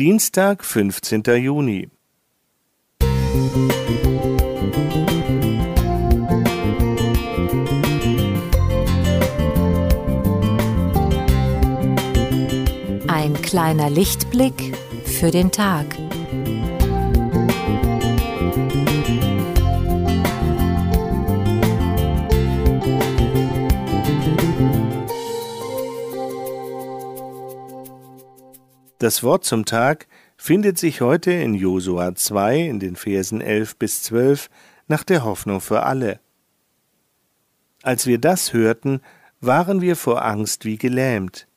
Dienstag, 15. Juni. Ein kleiner Lichtblick für den Tag. Das Wort zum Tag findet sich heute in Josua 2 in den Versen 11 bis 12 nach der Hoffnung für alle. Als wir das hörten, waren wir vor Angst wie gelähmt.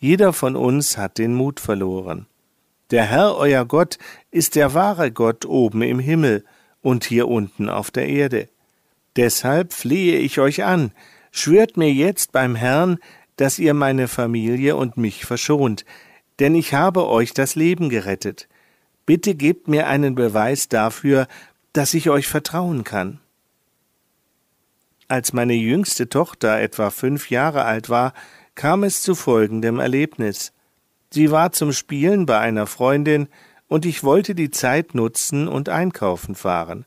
Jeder von uns hat den Mut verloren. Der Herr euer Gott ist der wahre Gott oben im Himmel und hier unten auf der Erde. Deshalb flehe ich euch an, schwört mir jetzt beim Herrn, dass ihr meine Familie und mich verschont, denn ich habe euch das Leben gerettet. Bitte gebt mir einen Beweis dafür, dass ich euch vertrauen kann. Als meine jüngste Tochter etwa fünf Jahre alt war, kam es zu folgendem Erlebnis. Sie war zum Spielen bei einer Freundin, und ich wollte die Zeit nutzen und einkaufen fahren.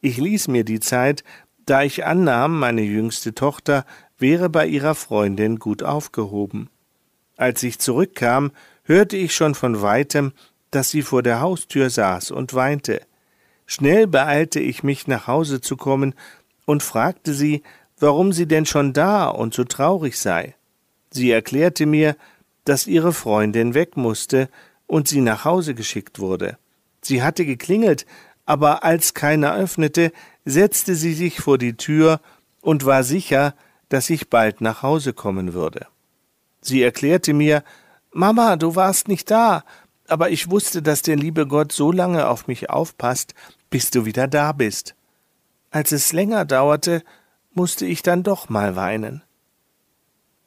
Ich ließ mir die Zeit, da ich annahm, meine jüngste Tochter wäre bei ihrer Freundin gut aufgehoben. Als ich zurückkam, hörte ich schon von weitem, dass sie vor der Haustür saß und weinte. Schnell beeilte ich mich, nach Hause zu kommen, und fragte sie, warum sie denn schon da und so traurig sei. Sie erklärte mir, dass ihre Freundin weg musste und sie nach Hause geschickt wurde. Sie hatte geklingelt, aber als keiner öffnete, setzte sie sich vor die Tür und war sicher, dass ich bald nach Hause kommen würde. Sie erklärte mir, Mama, du warst nicht da, aber ich wusste, dass der liebe Gott so lange auf mich aufpasst, bis du wieder da bist. Als es länger dauerte, musste ich dann doch mal weinen.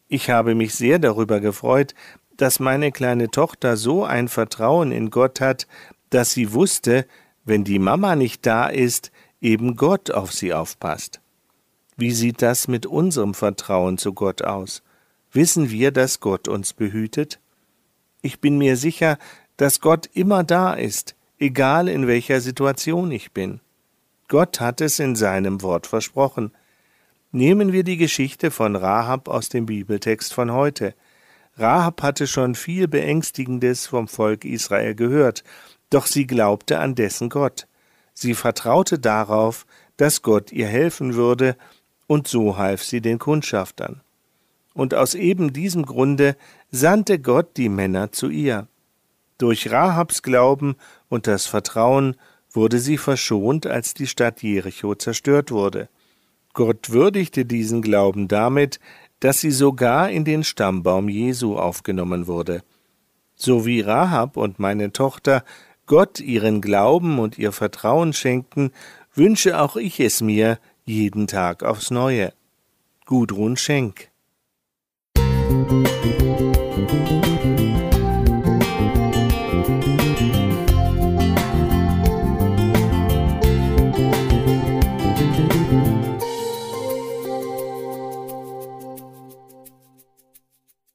Ich habe mich sehr darüber gefreut, dass meine kleine Tochter so ein Vertrauen in Gott hat, dass sie wusste, wenn die Mama nicht da ist, eben Gott auf sie aufpasst. Wie sieht das mit unserem Vertrauen zu Gott aus? Wissen wir, dass Gott uns behütet? Ich bin mir sicher, dass Gott immer da ist, egal in welcher Situation ich bin. Gott hat es in seinem Wort versprochen. Nehmen wir die Geschichte von Rahab aus dem Bibeltext von heute. Rahab hatte schon viel Beängstigendes vom Volk Israel gehört, doch sie glaubte an dessen Gott. Sie vertraute darauf, dass Gott ihr helfen würde, und so half sie den Kundschaftern und aus eben diesem Grunde sandte Gott die Männer zu ihr. Durch Rahabs Glauben und das Vertrauen wurde sie verschont, als die Stadt Jericho zerstört wurde. Gott würdigte diesen Glauben damit, dass sie sogar in den Stammbaum Jesu aufgenommen wurde. So wie Rahab und meine Tochter Gott ihren Glauben und ihr Vertrauen schenken, wünsche auch ich es mir jeden Tag aufs neue. Gudrun Schenk Thank you.